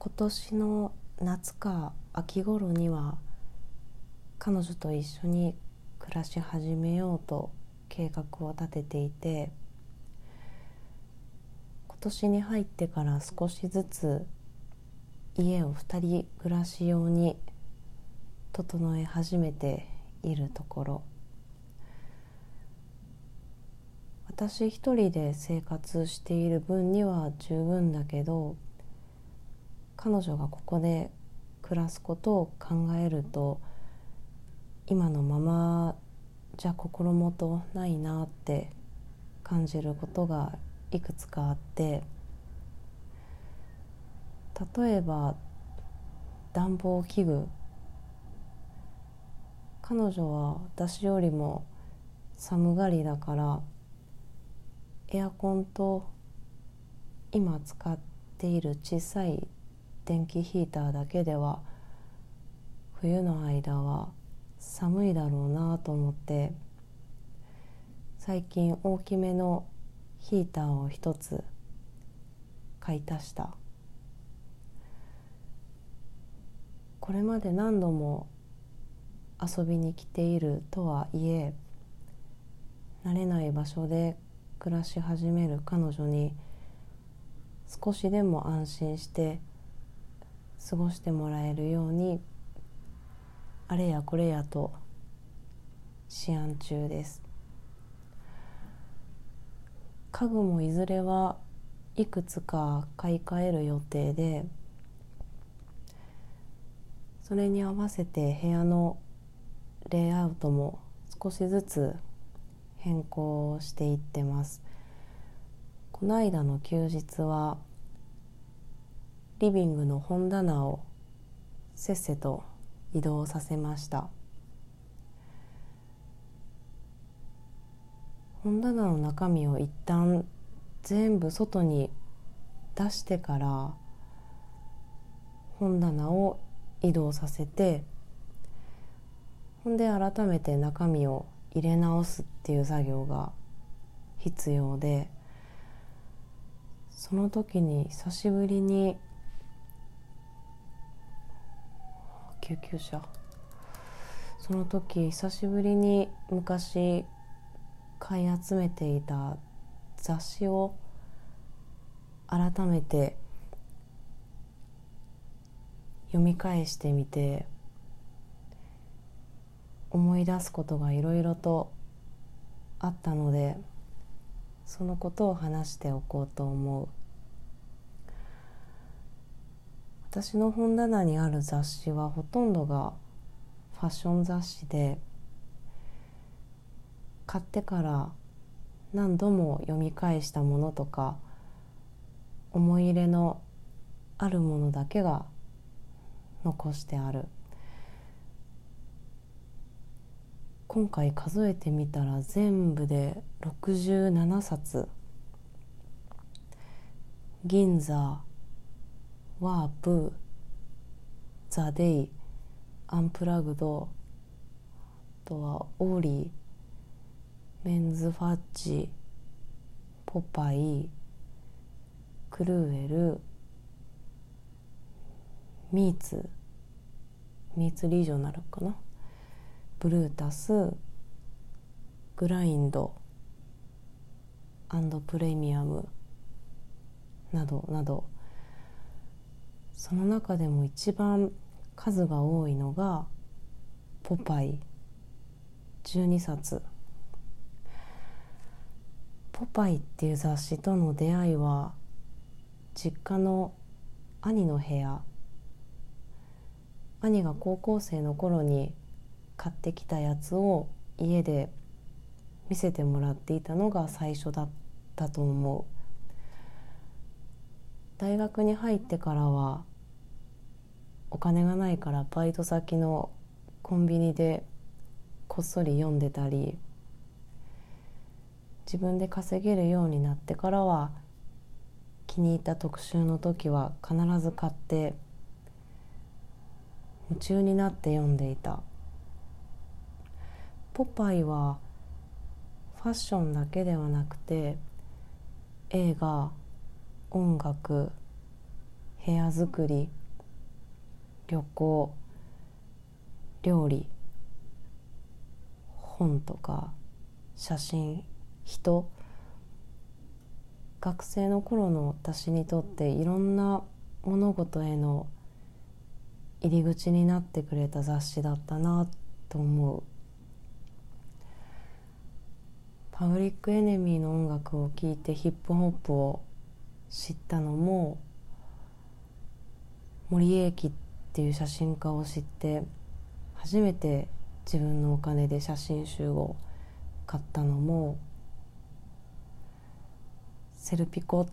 今年の夏か秋頃には彼女と一緒に暮らし始めようと計画を立てていて今年に入ってから少しずつ家を2人暮らし用に整え始めているところ。私一人で生活している分には十分だけど彼女がここで暮らすことを考えると今のままじゃ心もとないなって感じることがいくつかあって例えば暖房器具。彼女は私よりも寒がりだからエアコンと今使っている小さい電気ヒーターだけでは冬の間は寒いだろうなと思って最近大きめのヒーターを一つ買い足した。これまで何度も遊びに来ているとはいえ慣れない場所で暮らし始める彼女に少しでも安心して過ごしてもらえるようにあれやこれやと思案中です。家具もいずれはいくつか買い替える予定でそれに合わせて部屋のレイアウトも少しずつ変更していってます。この間の休日はリビングの本棚をせっせと移動させました。本棚の中身を一旦全部外に出してから本棚を移動させてほんで改めて中身を入れ直すっていう作業が必要でその時に久しぶりに救急車。その時久しぶりに昔買い集めていた雑誌を改めて読み返してみて思い出すことがいろいろとあったのでそのことを話しておこうと思う。私の本棚にある雑誌はほとんどがファッション雑誌で買ってから何度も読み返したものとか思い入れのあるものだけが残してある。今回数えてみたら全部で67冊。銀座ワープザ・デイアンプラグドあとはオーリーメンズファッジポパイクルーエルミーツミーツリージョナルかな。ブルータスグラインドアンドプレミアムなどなど。その中でも一番数が多いのが「ポパイ」12冊「ポパイ」っていう雑誌との出会いは実家の兄の部屋。兄が高校生の頃に買ってきたやつを家で見せてもらっていたのが最初だったと思う。大学に入ってからはお金がないからバイト先のコンビニでこっそり読んでたり自分で稼げるようになってからは気に入った特集の時は必ず買って夢中になって読んでいた。ポパイはファッションだけではなくて映画音楽部屋作り旅行料理本とか写真人。学生の頃の私にとっていろんな物事への入り口になってくれた雑誌だったなと思う。パブリックエネミーの音楽を聴いてヒップホップを知ったのも森英樹っっていう写真家を知って初めて自分のお金で写真集を買ったのもセルピコっ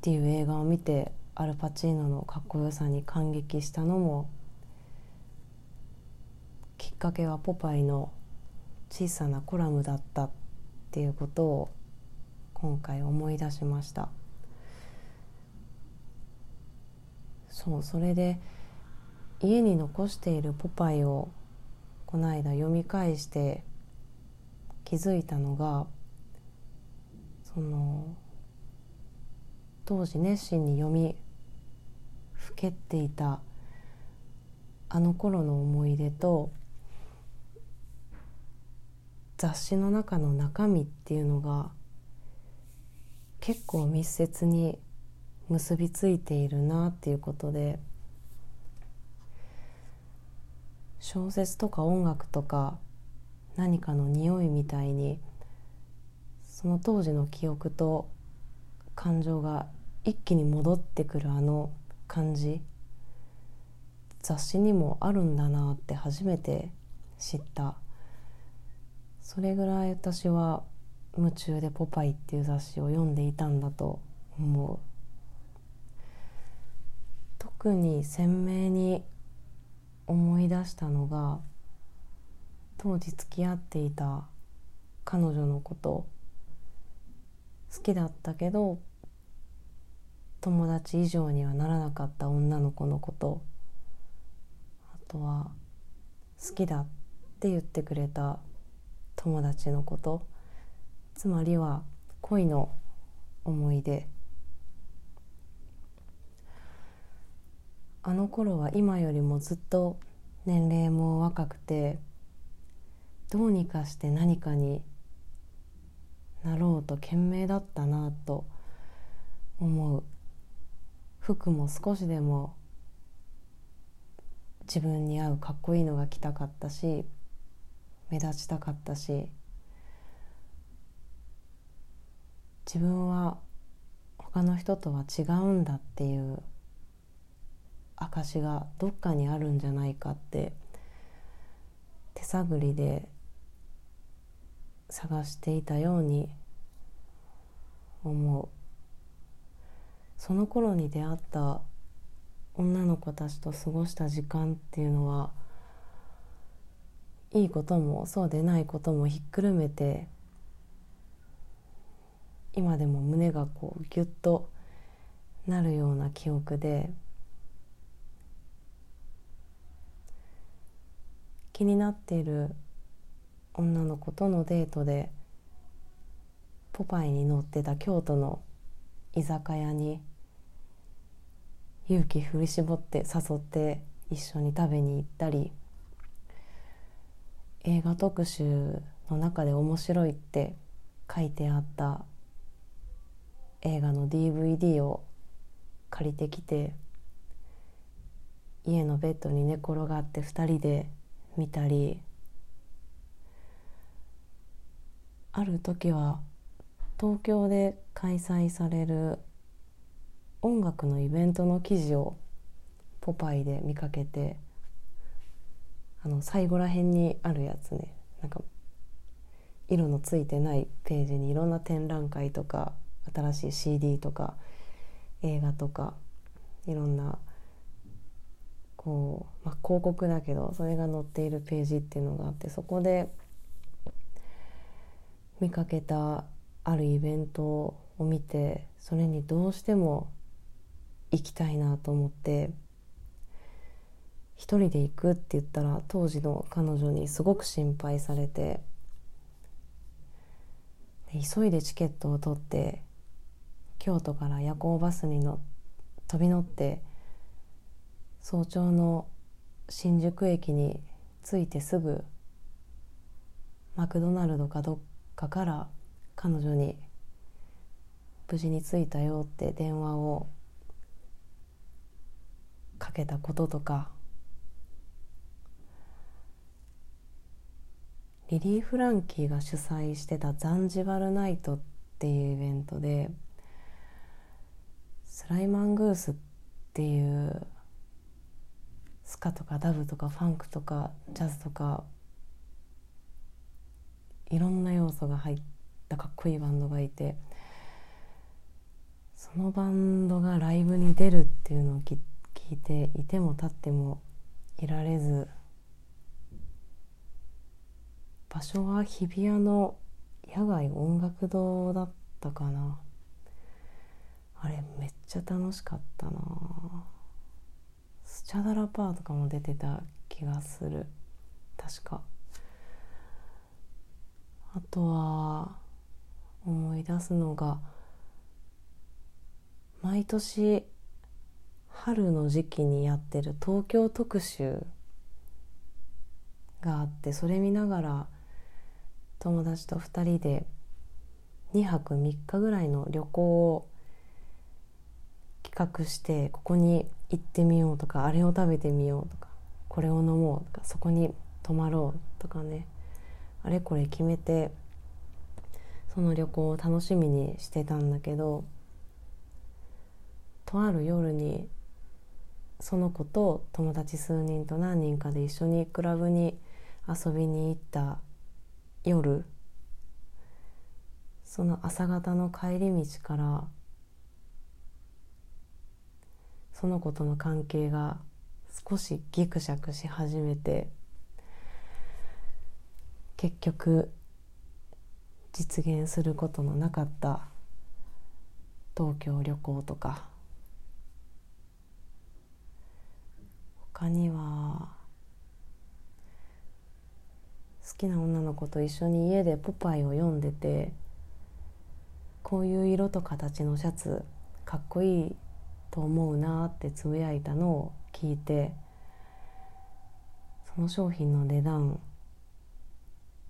ていう映画を見てアルパチーノのかっこよさに感激したのもきっかけはポパイの小さなコラムだったっていうことを今回思い出しました。そうそれで家に残しているポパイをこの間読み返して気づいたのがその当時熱心に読みふけっていたあの頃の思い出と雑誌の中の中身っていうのが結構密接に結びついているなっていうことで小説とか音楽とか何かの匂いみたいにその当時の記憶と感情が一気に戻ってくるあの感じ。雑誌にもあるんだなって初めて知った。それぐらい私は夢中で「ポパイ」っていう雑誌を読んでいたんだと思う。特に鮮明に思い出したのが当時付き合っていた彼女のこと好きだったけど友達以上にはならなかった女の子のことあとは好きだって言ってくれた友達のことつまりは恋の思い出あの頃は今よりもずっと年齢も若くてどうにかして何かになろうと懸命だったなと思う。服も少しでも自分に合うかっこいいのが着たかったし目立ちたかったし自分は他の人とは違うんだっていう証がどっかにあるんじゃないかって手探りで探していたように思う。その頃に出会った女の子たちと過ごした時間っていうのはいいこともそうでないこともひっくるめて今でも胸がこうギュッとなるような記憶で気になっている女の子とのデートでポパイに乗ってた京都の居酒屋に勇気振り絞って誘って一緒に食べに行ったり映画特集の中で面白いって書いてあった映画の DVD を借りてきて家のベッドに寝転がって2人で見たりある時は東京で開催される音楽のイベントの記事をポパイで見かけてあの最後らへんにあるやつね。なんか色のついてないページにいろんな展覧会とか新しい CD とか映画とかいろんな、広告だけどそれが載っているページっていうのがあってそこで見かけたあるイベントを見てそれにどうしても行きたいなと思って一人で行くって言ったら当時の彼女にすごく心配されて急いでチケットを取って京都から夜行バスに乗飛び乗って早朝の新宿駅に着いてすぐマクドナルドかどっかから彼女に無事に着いたよって電話をかけたこととかリリー・フランキーが主催してたザンジバルナイトっていうイベントでスライマングースっていうスカとかダブとかファンクとかジャズとかいろんな要素が入ったかっこいいバンドがいてそのバンドがライブに出るっていうのを聞いていても立ってもいられず場所は日比谷の野外音楽堂だったかな。あれめっちゃ楽しかったな。スチャダラパーとかも出てた気がする。確か。あとは思い出すのが毎年春の時期にやってる東京特集があってそれ見ながら友達と2人で2泊3日ぐらいの旅行を企画してここに行ってみようとかあれを食べてみようとかこれを飲もうとかそこに泊まろうとかね。あれこれ決めてその旅行を楽しみにしてたんだけどとある夜にその子と友達数人と何人かで一緒にクラブに遊びに行った夜その朝方の帰り道からその子との関係が少しギクシャクし始めて結局実現することのなかった東京旅行とか他には好きな女の子と一緒に家でポパイを読んでてこういう色と形のシャツかっこいいと思うなってつぶやいたのを聞いてその商品の値段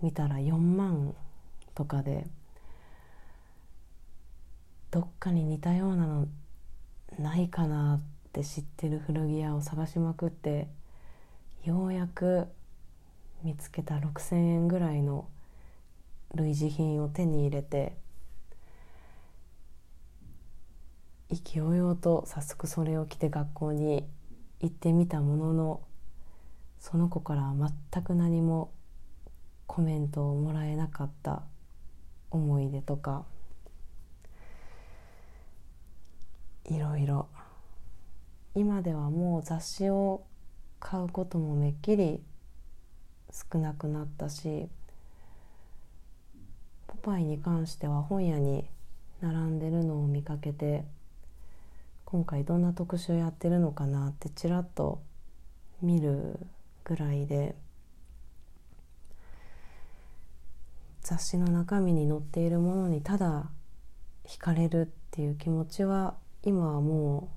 見たら4万とかでどっかに似たようなのないかなって知ってる古着屋を探しまくってようやく見つけた6,000円ぐらいの類似品を手に入れて意気揚々と早速それを着て学校に行ってみたもののその子からは全く何もコメントをもらえなかった思い出とかいろいろ。今ではもう雑誌を買うこともめっきり少なくなったしポパイに関しては本屋に並んでるのを見かけて今回どんな特集やってるのかなってちらっと見るぐらいで雑誌の中身に載っているものにただ惹かれるっていう気持ちは今はも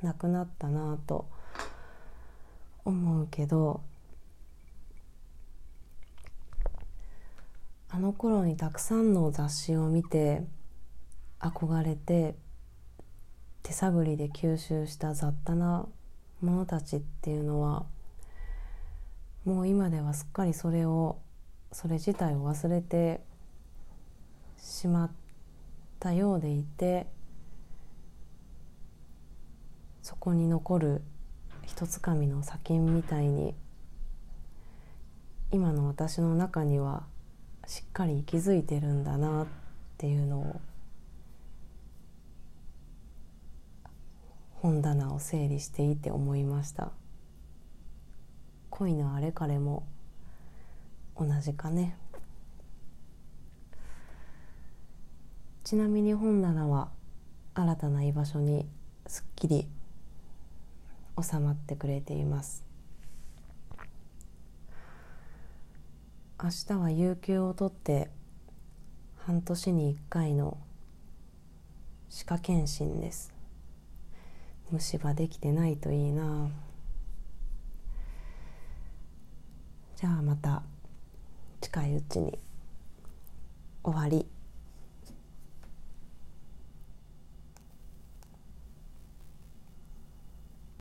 うなくなったなと思うけどあの頃にたくさんの雑誌を見て憧れて手探りで吸収した雑多なものたちっていうのはもう今ではすっかりそれをそれ自体を忘れてしまったようでいてそこに残る一つかみの砂金みたいに今の私の中にはしっかり息づいてるんだなっていうのを本棚を整理していて思いました。恋のあれかれも同じかね。ちなみに本棚は新たな居場所にすっきり収まってくれています。明日は有給を取って半年に1回の歯科検診です。虫歯できてないといいな。じゃあまた近いうちに終わり。